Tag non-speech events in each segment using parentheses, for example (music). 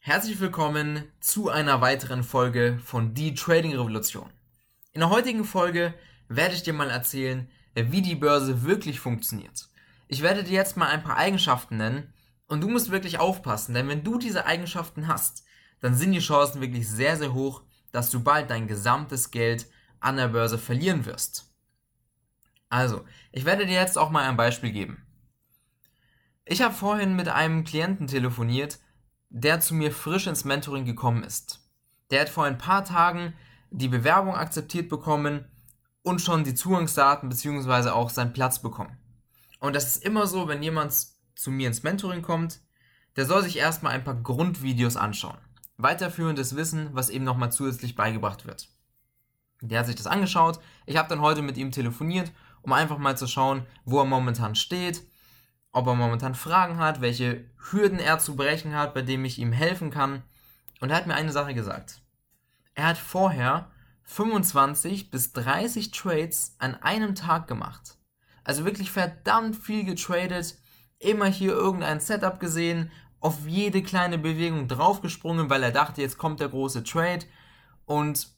Herzlich willkommen zu einer weiteren Folge von Die Trading Revolution. In der heutigen Folge werde ich dir mal erzählen, wie die Börse wirklich funktioniert. Ich werde dir jetzt mal ein paar Eigenschaften nennen und du musst wirklich aufpassen, denn wenn du diese Eigenschaften hast, dann sind die Chancen wirklich sehr, sehr hoch, dass du bald dein gesamtes Geld an der Börse verlieren wirst. Also, ich werde dir jetzt auch mal ein Beispiel geben. Ich habe vorhin mit einem Klienten telefoniert, der zu mir frisch ins Mentoring gekommen ist. Der hat vor ein paar Tagen die Bewerbung akzeptiert bekommen und schon die Zugangsdaten bzw. auch seinen Platz bekommen. Und das ist immer so, wenn jemand zu mir ins Mentoring kommt, der soll sich erstmal ein paar Grundvideos anschauen. Weiterführendes Wissen, was eben nochmal zusätzlich beigebracht wird. Der hat sich das angeschaut. Ich habe dann heute mit ihm telefoniert, um einfach mal zu schauen, wo er momentan steht, ob er momentan Fragen hat, welche Hürden er zu brechen hat, bei dem ich ihm helfen kann. Und er hat mir eine Sache gesagt. Er hat vorher 25 bis 30 Trades an einem Tag gemacht. Also wirklich verdammt viel getradet, immer hier irgendein Setup gesehen, auf jede kleine Bewegung draufgesprungen, weil er dachte, jetzt kommt der große Trade. Und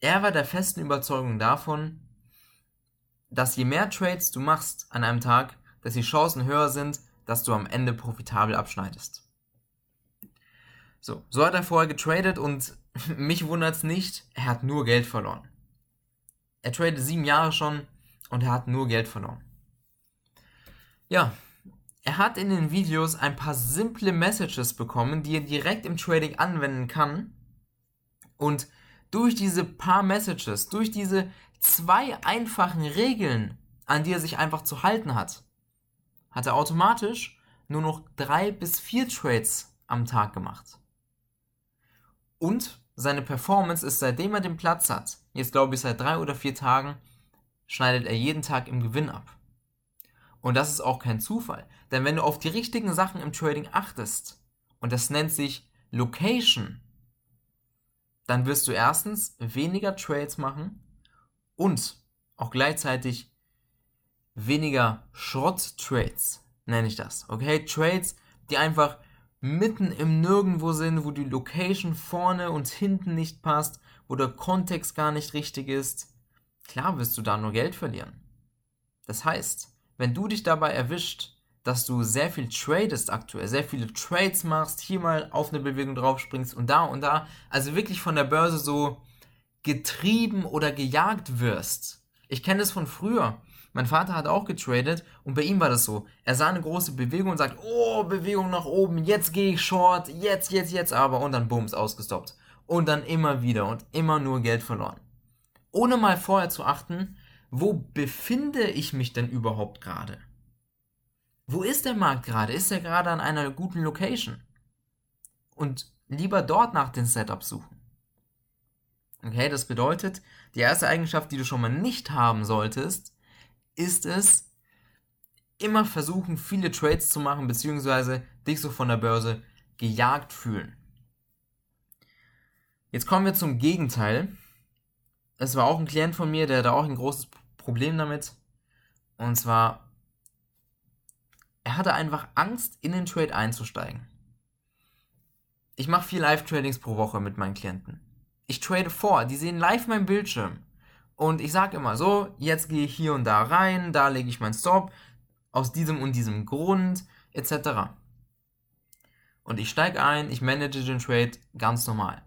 er war der festen Überzeugung davon, dass je mehr Trades du machst an einem Tag, dass die Chancen höher sind, dass du am Ende profitabel abschneidest. So, so hat er vorher getradet und (laughs) mich wundert es nicht, er hat nur Geld verloren. Er tradet sieben Jahre schon und er hat nur Geld verloren. Ja, er hat in den Videos ein paar simple Messages bekommen, die er direkt im Trading anwenden kann. Und durch diese paar Messages, durch diese zwei einfachen Regeln, an die er sich einfach zu halten hat, hat er automatisch nur noch drei bis vier Trades am Tag gemacht. Und seine Performance ist, seitdem er den Platz hat, jetzt glaube ich seit drei oder vier Tagen, schneidet er jeden Tag im Gewinn ab. Und das ist auch kein Zufall, denn wenn du auf die richtigen Sachen im Trading achtest, und das nennt sich Location, dann wirst du erstens weniger Trades machen und auch gleichzeitig weniger Schrott-Trades, nenne ich das. Okay, Trades, die einfach mitten im Nirgendwo sind, wo die Location vorne und hinten nicht passt, wo der Kontext gar nicht richtig ist. Klar wirst du da nur Geld verlieren. Das heißt, wenn du dich dabei erwischt, dass du sehr viel tradest aktuell, sehr viele Trades machst, hier mal auf eine Bewegung draufspringst und da und da, also wirklich von der Börse so getrieben oder gejagt wirst. Ich kenne das von früher. Mein Vater hat auch getradet und bei ihm war das so. Er sah eine große Bewegung und sagt, oh, Bewegung nach oben, jetzt gehe ich short, jetzt, jetzt, jetzt aber und dann bums, ausgestoppt. Und dann immer wieder und immer nur Geld verloren. Ohne mal vorher zu achten, wo befinde ich mich denn überhaupt gerade? Wo ist der Markt gerade? Ist er gerade an einer guten Location? Und lieber dort nach den Setups suchen. Okay, das bedeutet, die erste Eigenschaft, die du schon mal nicht haben solltest, ist es, immer versuchen, viele Trades zu machen, beziehungsweise dich so von der Börse gejagt fühlen. Jetzt kommen wir zum Gegenteil. Es war auch ein Klient von mir, der hatte auch ein großes Problem damit. Und zwar, er hatte einfach Angst, in den Trade einzusteigen. Ich mache vier Live-Tradings pro Woche mit meinen Klienten. Ich trade vor, die sehen live meinen Bildschirm. Und ich sage immer so, jetzt gehe ich hier und da rein, da lege ich meinen Stop, aus diesem und diesem Grund, etc. Und ich steige ein, ich manage den Trade ganz normal.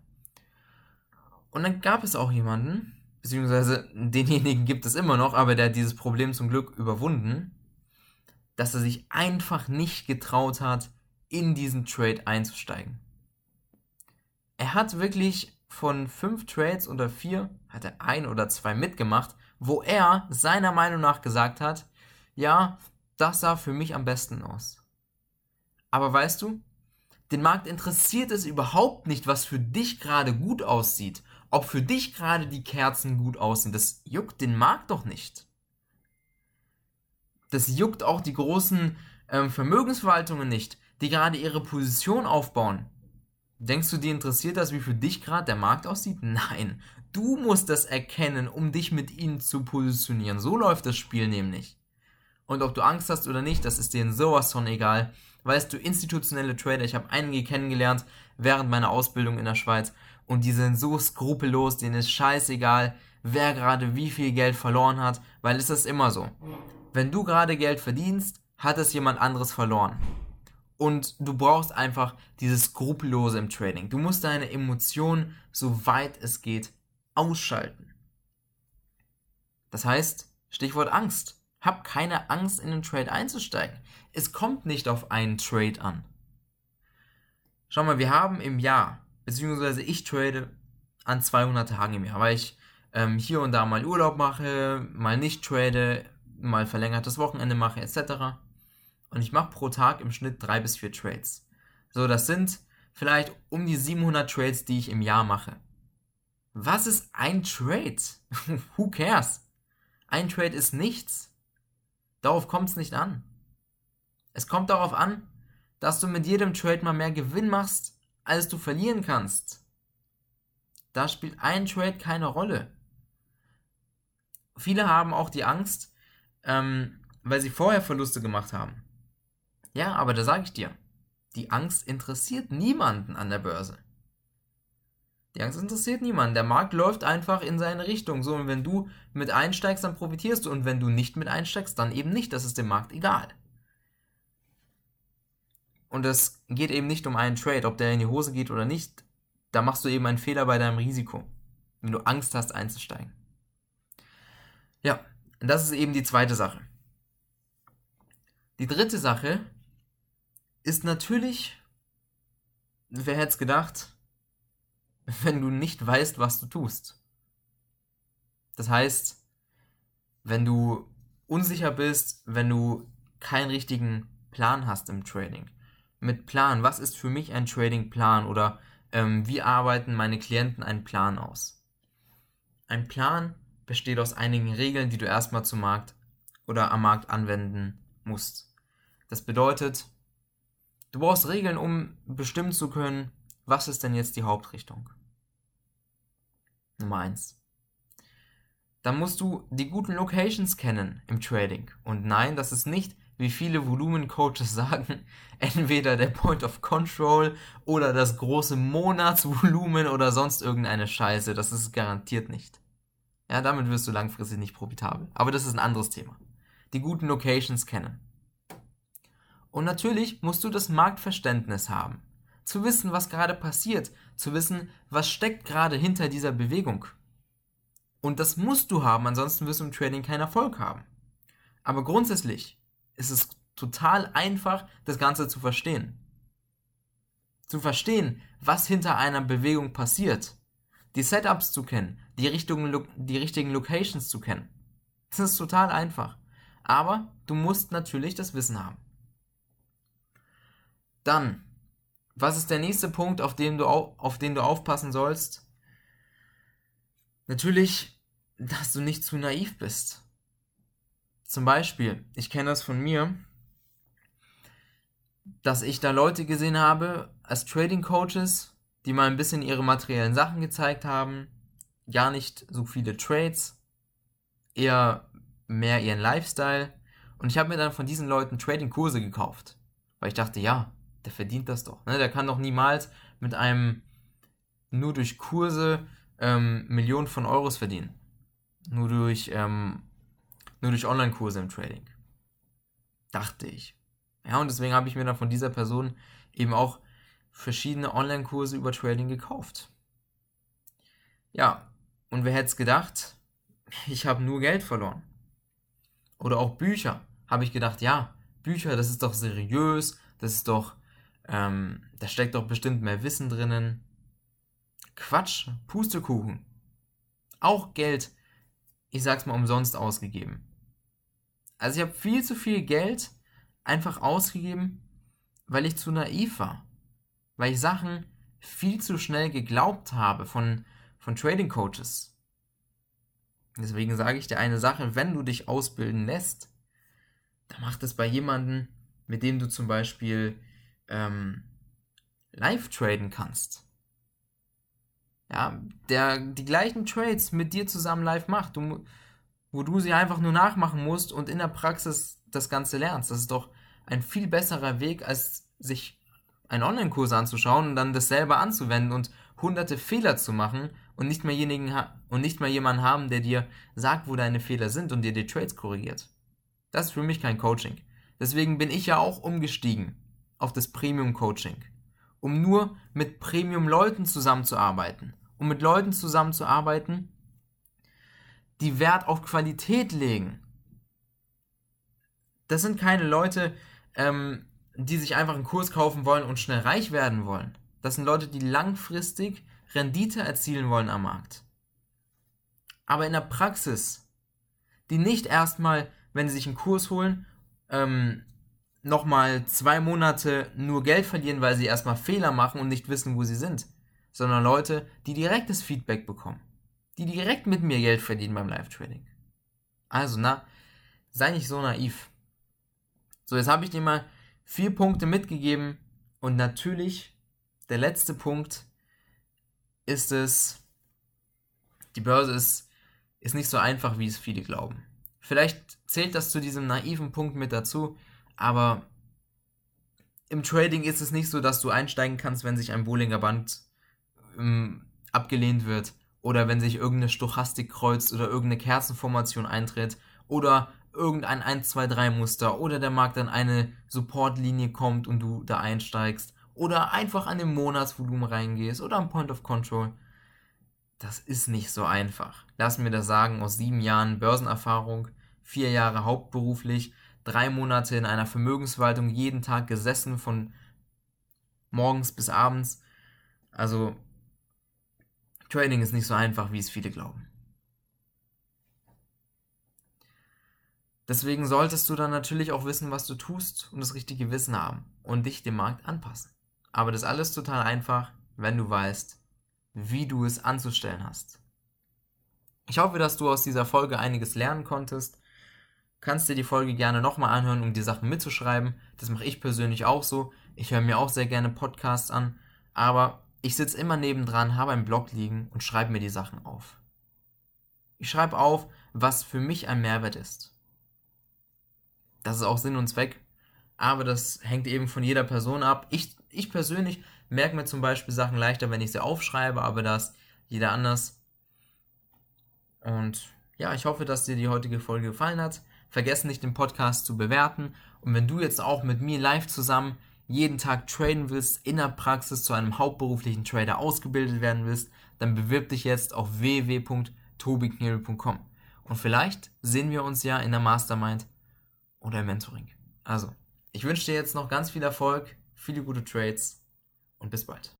Und dann gab es auch jemanden, beziehungsweise denjenigen gibt es immer noch, aber der hat dieses Problem zum Glück überwunden, dass er sich einfach nicht getraut hat, in diesen Trade einzusteigen. Er hat wirklich von fünf Trades oder vier hat er ein oder zwei mitgemacht, wo er seiner Meinung nach gesagt hat, ja, das sah für mich am besten aus. Aber weißt du, den Markt interessiert es überhaupt nicht, was für dich gerade gut aussieht. Ob für dich gerade die Kerzen gut aussehen, das juckt den Markt doch nicht. Das juckt auch die großen ähm, Vermögensverwaltungen nicht, die gerade ihre Position aufbauen. Denkst du, die interessiert das, wie für dich gerade der Markt aussieht? Nein. Du musst das erkennen, um dich mit ihnen zu positionieren. So läuft das Spiel nämlich. Und ob du Angst hast oder nicht, das ist denen sowas von egal. Weißt du, institutionelle Trader, ich habe einige kennengelernt, während meiner Ausbildung in der Schweiz und die sind so skrupellos, denen ist scheißegal, wer gerade wie viel Geld verloren hat, weil es ist immer so. Wenn du gerade Geld verdienst, hat es jemand anderes verloren. Und du brauchst einfach dieses Skrupellose im Trading. Du musst deine Emotionen, so weit es geht, ausschalten. Das heißt, Stichwort Angst. Hab keine Angst, in den Trade einzusteigen. Es kommt nicht auf einen Trade an. Schau mal, wir haben im Jahr, beziehungsweise ich trade an 200 Tagen im Jahr, weil ich ähm, hier und da mal Urlaub mache, mal nicht trade, mal verlängertes Wochenende mache, etc. Und ich mache pro Tag im Schnitt drei bis vier Trades. So, das sind vielleicht um die 700 Trades, die ich im Jahr mache. Was ist ein Trade? (laughs) Who cares? Ein Trade ist nichts. Darauf kommt es nicht an. Es kommt darauf an, dass du mit jedem Trade mal mehr Gewinn machst, als du verlieren kannst. Da spielt ein Trade keine Rolle. Viele haben auch die Angst, ähm, weil sie vorher Verluste gemacht haben. Ja, aber da sage ich dir, die Angst interessiert niemanden an der Börse. Die Angst interessiert niemanden. Der Markt läuft einfach in seine Richtung. So, und wenn du mit einsteigst, dann profitierst du. Und wenn du nicht mit einsteigst, dann eben nicht. Das ist dem Markt egal. Und es geht eben nicht um einen Trade, ob der in die Hose geht oder nicht. Da machst du eben einen Fehler bei deinem Risiko, wenn du Angst hast einzusteigen. Ja, das ist eben die zweite Sache. Die dritte Sache ist natürlich, wer hätte es gedacht, wenn du nicht weißt, was du tust. Das heißt, wenn du unsicher bist, wenn du keinen richtigen Plan hast im Trading. Mit Plan, was ist für mich ein Trading-Plan oder ähm, wie arbeiten meine Klienten einen Plan aus? Ein Plan besteht aus einigen Regeln, die du erstmal zum Markt oder am Markt anwenden musst. Das bedeutet, du brauchst Regeln, um bestimmen zu können, was ist denn jetzt die Hauptrichtung. Nummer eins. Dann musst du die guten Locations kennen im Trading. Und nein, das ist nicht, wie viele Volumencoaches (laughs) sagen, entweder der Point of Control oder das große Monatsvolumen oder sonst irgendeine Scheiße. Das ist garantiert nicht. Ja, damit wirst du langfristig nicht profitabel. Aber das ist ein anderes Thema. Die guten Locations kennen. Und natürlich musst du das Marktverständnis haben. Zu wissen, was gerade passiert. Zu wissen, was steckt gerade hinter dieser Bewegung. Und das musst du haben, ansonsten wirst du im Trading keinen Erfolg haben. Aber grundsätzlich ist es total einfach, das Ganze zu verstehen. Zu verstehen, was hinter einer Bewegung passiert. Die Setups zu kennen, die, Richtung, die richtigen Locations zu kennen. Das ist total einfach. Aber du musst natürlich das Wissen haben. Dann, was ist der nächste Punkt, auf den du, auf den du aufpassen sollst? Natürlich, dass du nicht zu naiv bist. Zum Beispiel, ich kenne das von mir, dass ich da Leute gesehen habe als Trading Coaches, die mal ein bisschen ihre materiellen Sachen gezeigt haben, gar nicht so viele Trades, eher mehr ihren Lifestyle. Und ich habe mir dann von diesen Leuten Trading-Kurse gekauft, weil ich dachte, ja, der verdient das doch. Ne? Der kann doch niemals mit einem nur durch Kurse ähm, Millionen von Euros verdienen. Nur durch, ähm, nur durch Online-Kurse im Trading. Dachte ich. Ja, und deswegen habe ich mir dann von dieser Person eben auch verschiedene Online-Kurse über Trading gekauft. Ja, und wer hätte es gedacht? Ich habe nur Geld verloren. Oder auch Bücher. Habe ich gedacht, ja, Bücher, das ist doch seriös, das ist doch, ähm, da steckt doch bestimmt mehr Wissen drinnen. Quatsch, Pustekuchen. Auch Geld, ich sag's mal umsonst ausgegeben. Also ich habe viel zu viel Geld einfach ausgegeben, weil ich zu naiv war. Weil ich Sachen viel zu schnell geglaubt habe von, von Trading Coaches. Deswegen sage ich dir eine Sache, wenn du dich ausbilden lässt, dann mach das bei jemandem, mit dem du zum Beispiel ähm, live traden kannst. Ja, der die gleichen Trades mit dir zusammen live macht, du, wo du sie einfach nur nachmachen musst und in der Praxis das Ganze lernst. Das ist doch ein viel besserer Weg, als sich einen Online-Kurs anzuschauen und dann das selber anzuwenden und hunderte Fehler zu machen und nicht, mehr und nicht mal jemanden haben, der dir sagt, wo deine Fehler sind und dir die Trades korrigiert. Das ist für mich kein Coaching. Deswegen bin ich ja auch umgestiegen auf das Premium-Coaching, um nur mit Premium-Leuten zusammenzuarbeiten. Um mit Leuten zusammenzuarbeiten, die Wert auf Qualität legen. Das sind keine Leute, ähm, die sich einfach einen Kurs kaufen wollen und schnell reich werden wollen. Das sind Leute, die langfristig Rendite erzielen wollen am Markt. Aber in der Praxis, die nicht erstmal, wenn sie sich einen Kurs holen, ähm, nochmal zwei Monate nur Geld verlieren, weil sie erstmal Fehler machen und nicht wissen, wo sie sind, sondern Leute, die direktes Feedback bekommen, die direkt mit mir Geld verdienen beim Live-Trading. Also, na, sei nicht so naiv. So, jetzt habe ich dir mal vier Punkte mitgegeben und natürlich der letzte Punkt ist es, die Börse ist, ist nicht so einfach, wie es viele glauben. Vielleicht zählt das zu diesem naiven Punkt mit dazu, aber im Trading ist es nicht so, dass du einsteigen kannst, wenn sich ein Bollinger Band ähm, abgelehnt wird oder wenn sich irgendeine Stochastik kreuzt oder irgendeine Kerzenformation eintritt oder irgendein 1, 2, 3 Muster oder der Markt an eine Supportlinie kommt und du da einsteigst oder einfach an den Monatsvolumen reingehst oder am Point of Control. Das ist nicht so einfach. Lass mir das sagen, aus sieben Jahren Börsenerfahrung, vier Jahre hauptberuflich, drei Monate in einer Vermögensverwaltung, jeden Tag gesessen von morgens bis abends. Also, Trading ist nicht so einfach, wie es viele glauben. Deswegen solltest du dann natürlich auch wissen, was du tust und das richtige Wissen haben und dich dem Markt anpassen. Aber das alles total einfach, wenn du weißt, wie du es anzustellen hast. Ich hoffe, dass du aus dieser Folge einiges lernen konntest. Kannst dir die Folge gerne nochmal anhören, um die Sachen mitzuschreiben. Das mache ich persönlich auch so. Ich höre mir auch sehr gerne Podcasts an, aber ich sitze immer nebendran, habe einen Blog liegen und schreibe mir die Sachen auf. Ich schreibe auf, was für mich ein Mehrwert ist. Das ist auch Sinn und Zweck. Aber das hängt eben von jeder Person ab. Ich, ich persönlich merke mir zum Beispiel Sachen leichter, wenn ich sie aufschreibe, aber das jeder anders. Und ja, ich hoffe, dass dir die heutige Folge gefallen hat. Vergessen nicht, den Podcast zu bewerten. Und wenn du jetzt auch mit mir live zusammen jeden Tag traden willst, in der Praxis zu einem hauptberuflichen Trader ausgebildet werden willst, dann bewirb dich jetzt auf www.tobiknebel.com. Und vielleicht sehen wir uns ja in der Mastermind oder im Mentoring. Also, ich wünsche dir jetzt noch ganz viel Erfolg, viele gute Trades und bis bald.